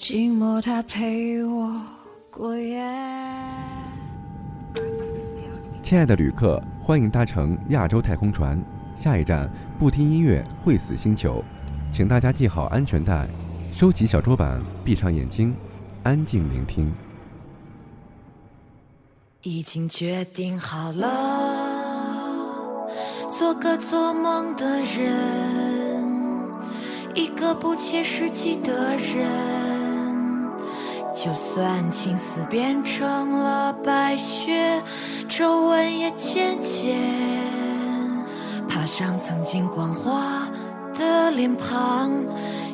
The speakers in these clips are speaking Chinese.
寂寞，它陪我过夜。亲爱的旅客，欢迎搭乘亚洲太空船，下一站不听音乐会死星球，请大家系好安全带，收起小桌板，闭上眼睛，安静聆听。已经决定好了，做个做梦的人，一个不切实际的人。就算青丝变成了白雪，皱纹也渐渐爬上曾经光滑的脸庞。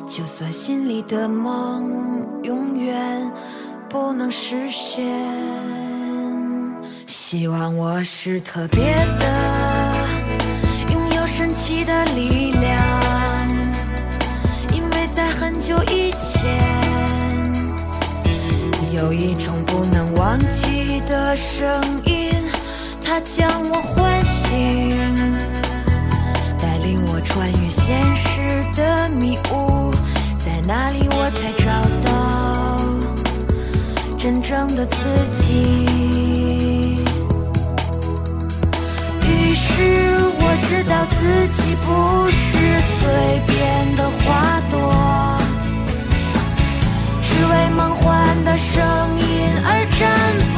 就算心里的梦永远不能实现，希望我是特别的，拥有神奇的力量，因为在很久以前。有一种不能忘记的声音，它将我唤醒，带领我穿越现实的迷雾，在那里我才找到真正的自己。于是我知道自己不是随便的花朵。只为梦幻的声音而绽放。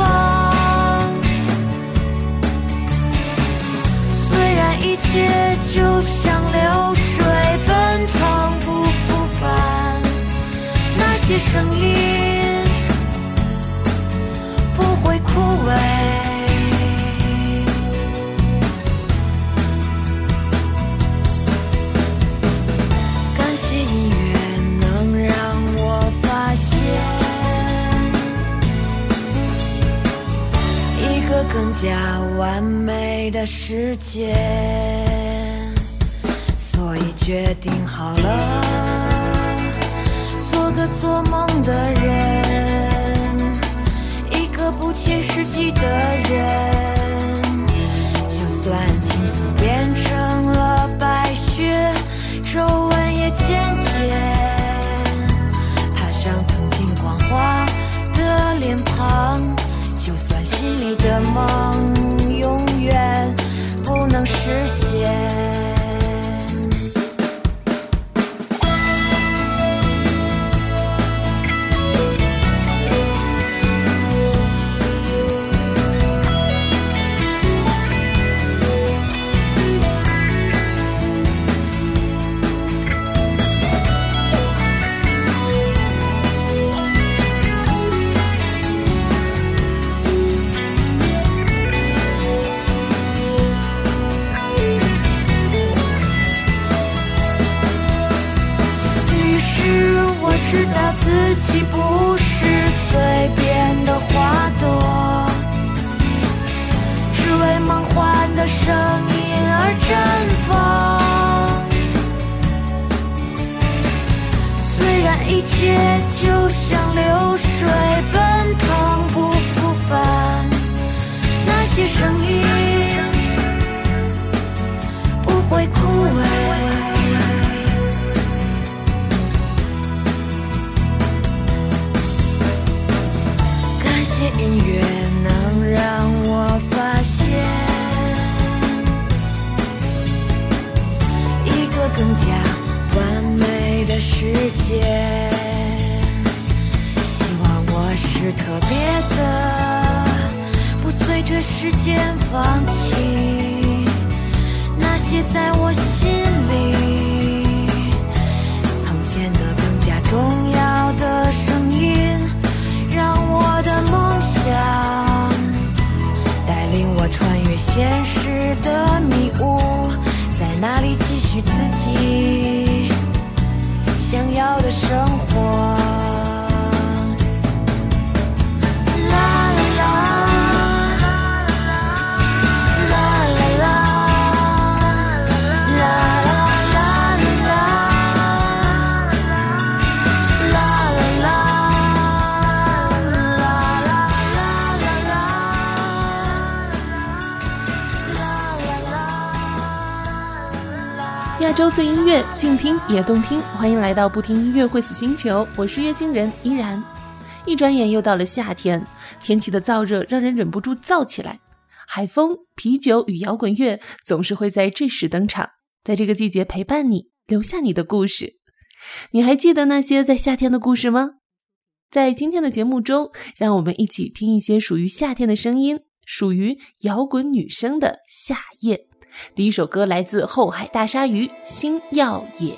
虽然一切就像流水奔腾不复返，那些声音加完美的世界，所以决定好了，做个做梦的人，一个不切实际的人。就算青丝变成了白雪，皱纹也渐渐爬上曾经光滑的脸庞。相遇。周最音乐，静听也动听。欢迎来到不听音乐会死星球，我是月星人依然。一转眼又到了夏天，天气的燥热让人忍不住燥起来。海风、啤酒与摇滚乐总是会在这时登场，在这个季节陪伴你，留下你的故事。你还记得那些在夏天的故事吗？在今天的节目中，让我们一起听一些属于夏天的声音，属于摇滚女生的夏夜。第一首歌来自后海大鲨鱼，《星耀野》。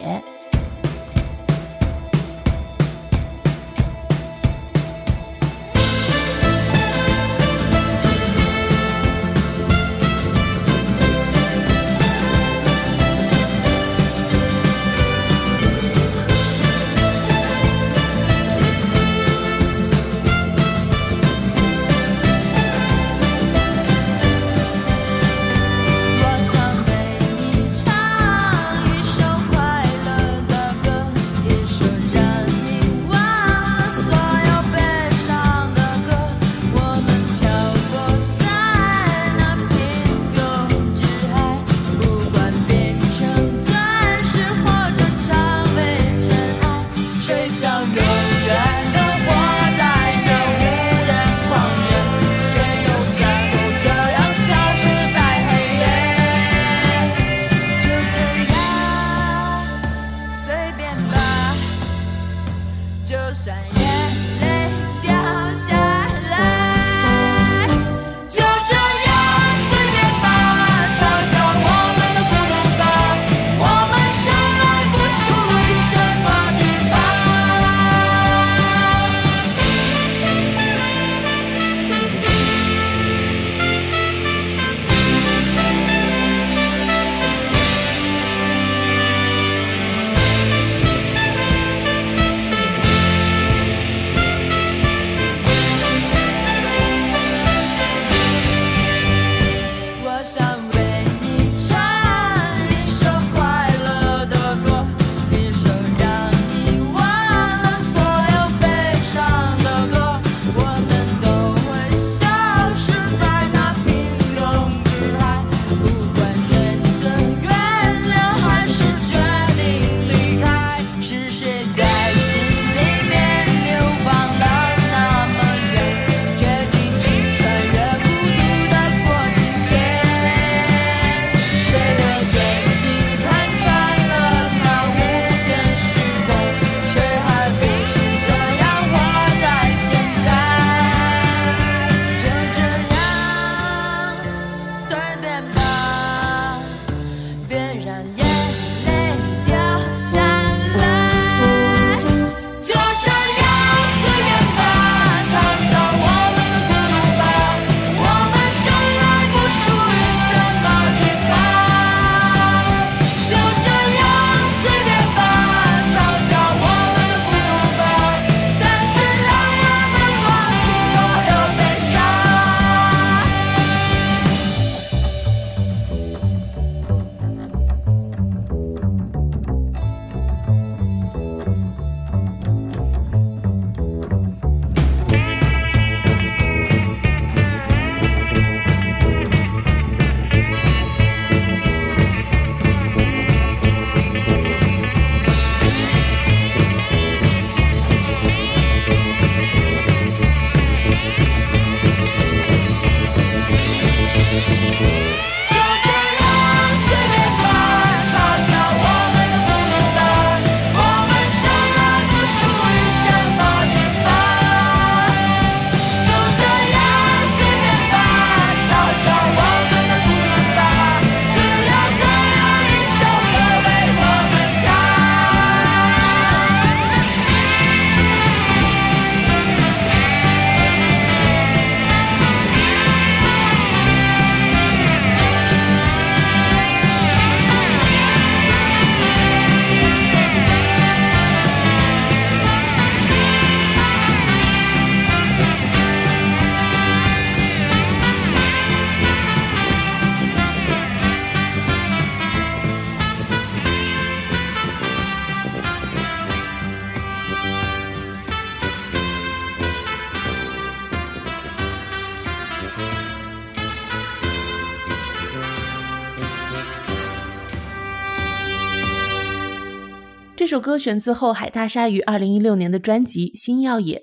这首歌选自后海大鲨鱼二零一六年的专辑《星耀野》。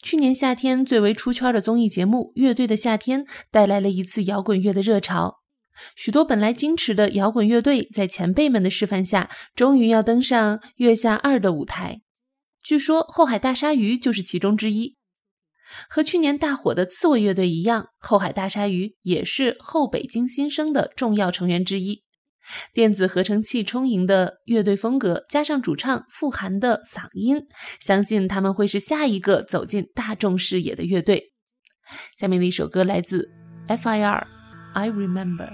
去年夏天最为出圈的综艺节目《乐队的夏天》带来了一次摇滚乐的热潮，许多本来矜持的摇滚乐队在前辈们的示范下，终于要登上《月下二》的舞台。据说后海大鲨鱼就是其中之一。和去年大火的刺猬乐队一样，后海大鲨鱼也是后北京新生的重要成员之一。电子合成器充盈的乐队风格，加上主唱富含的嗓音，相信他们会是下一个走进大众视野的乐队。下面的一首歌来自 F.I.R.，I Remember。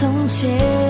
从前。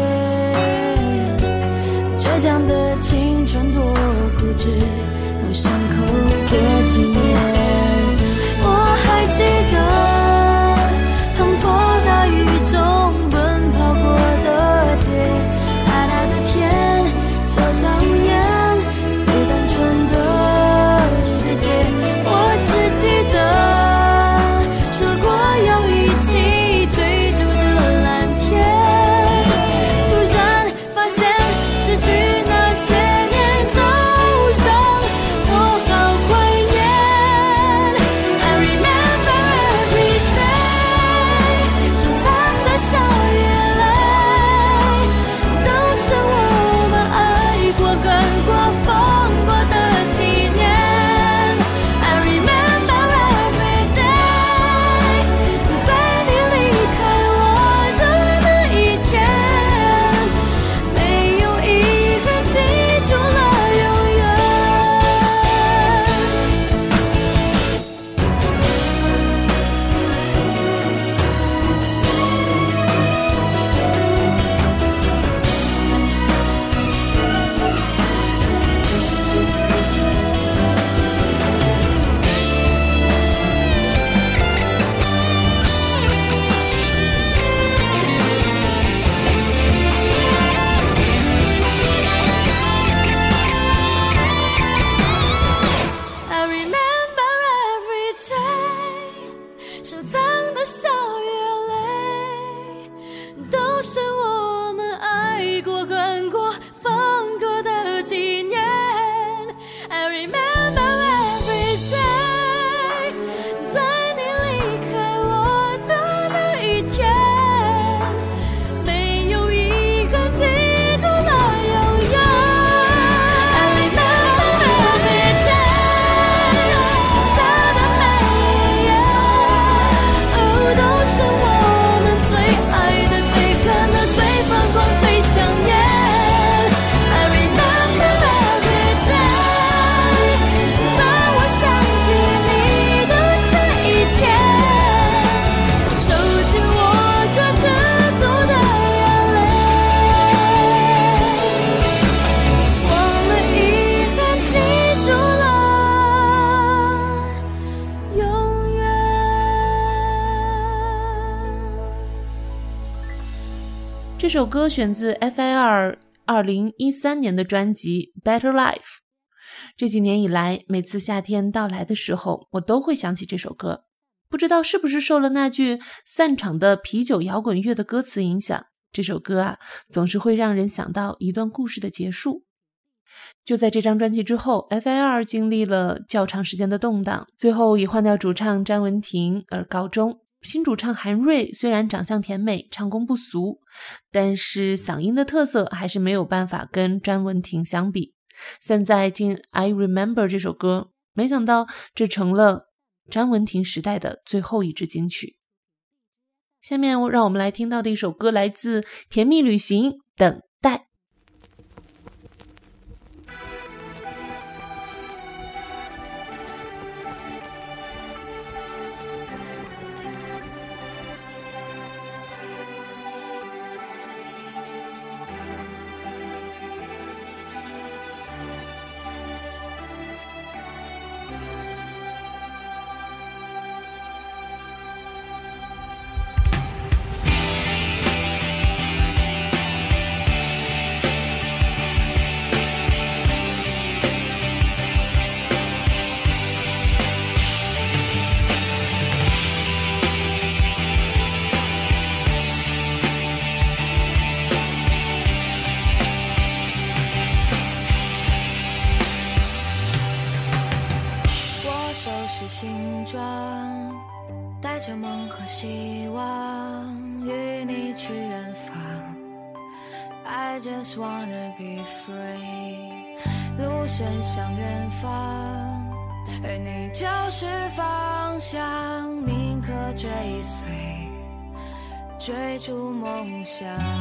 首歌选自 F.I.R. 二零一三年的专辑《Better Life》。这几年以来，每次夏天到来的时候，我都会想起这首歌。不知道是不是受了那句散场的啤酒摇滚乐的歌词影响，这首歌啊，总是会让人想到一段故事的结束。就在这张专辑之后，F.I.R. 经历了较长时间的动荡，最后以换掉主唱詹雯婷而告终。新主唱韩瑞虽然长相甜美，唱功不俗，但是嗓音的特色还是没有办法跟詹雯婷相比。现在听《I Remember》这首歌，没想到这成了詹雯婷时代的最后一支金曲。下面让我们来听到的一首歌，来自《甜蜜旅行》等。待梦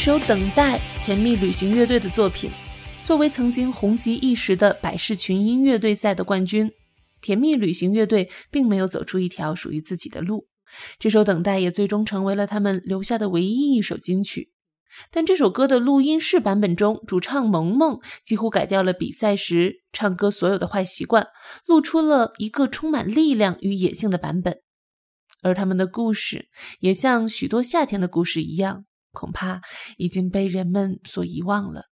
首等待甜蜜旅行乐队的作品作为曾经红极一时的百事群音乐队赛的冠军甜蜜旅行乐队并没有走出一条属于自己的路。这首等待也最终成为了他们留下的唯一一首金曲。但这首歌的录音室版本中主唱萌萌几乎改掉了比赛时唱歌所有的坏习惯露出了一个充满力量与野性的版本。而他们的故事也像许多夏天的故事一样恐怕已经被人们所遗忘了。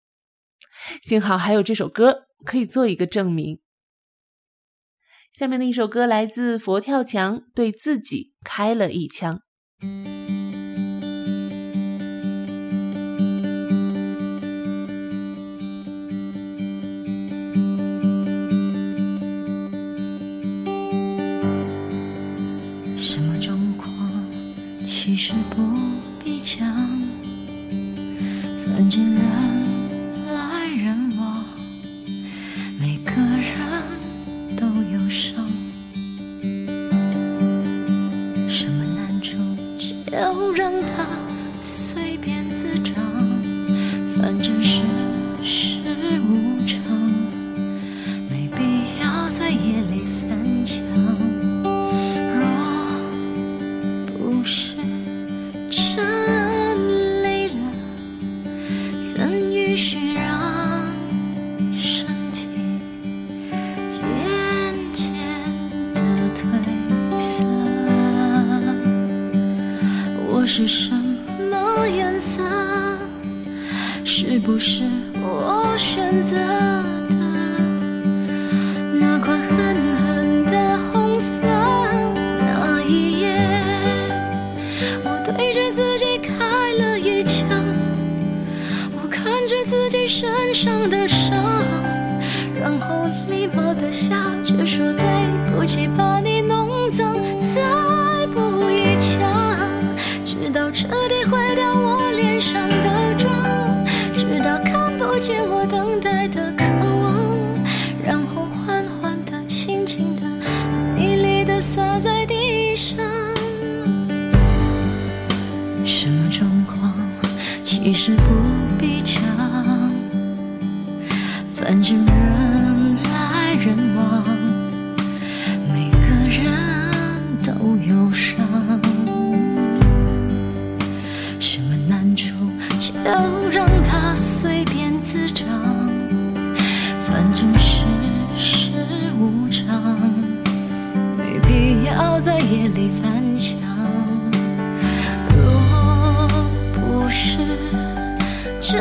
幸好还有这首歌可以做一个证明。下面的一首歌来自佛跳墙对自己开了一枪。夜里翻墙。若不是这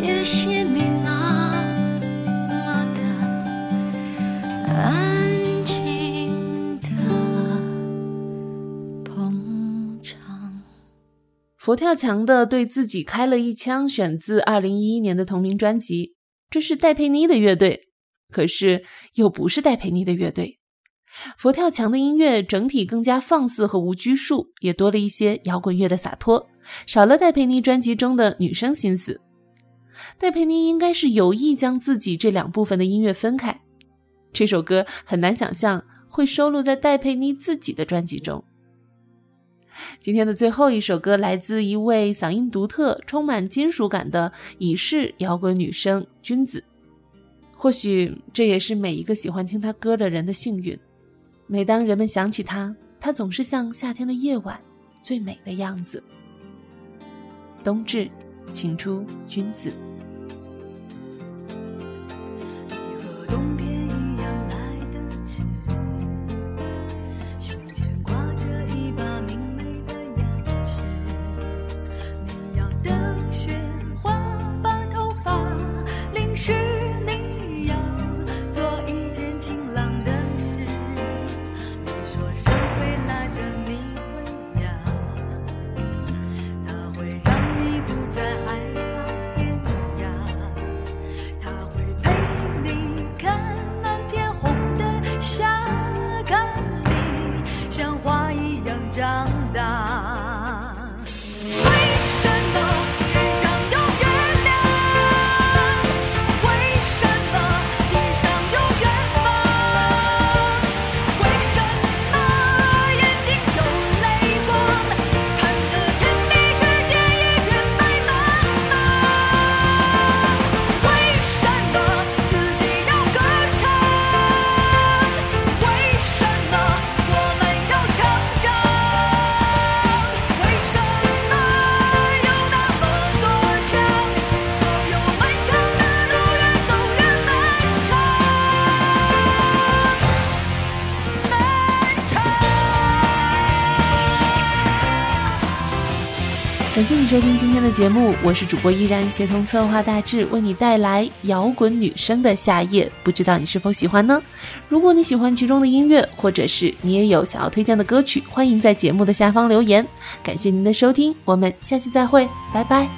谢谢你那么的安静的捧场佛跳墙的对自己开了一枪选自二零一一年的同名专辑这是戴佩妮的乐队可是又不是戴佩妮的乐队佛跳墙的音乐整体更加放肆和无拘束也多了一些摇滚乐的洒脱少了戴佩妮专辑中的女生心思戴佩妮应该是有意将自己这两部分的音乐分开。这首歌很难想象会收录在戴佩妮自己的专辑中。今天的最后一首歌来自一位嗓音独特、充满金属感的已逝摇滚女生君子。或许这也是每一个喜欢听她歌的人的幸运。每当人们想起她，她总是像夏天的夜晚最美的样子。冬至，请出君子。Em 感谢你收听今天的节目，我是主播依然，协同策划大致为你带来摇滚女生的夏夜，不知道你是否喜欢呢？如果你喜欢其中的音乐，或者是你也有想要推荐的歌曲，欢迎在节目的下方留言。感谢您的收听，我们下期再会，拜拜。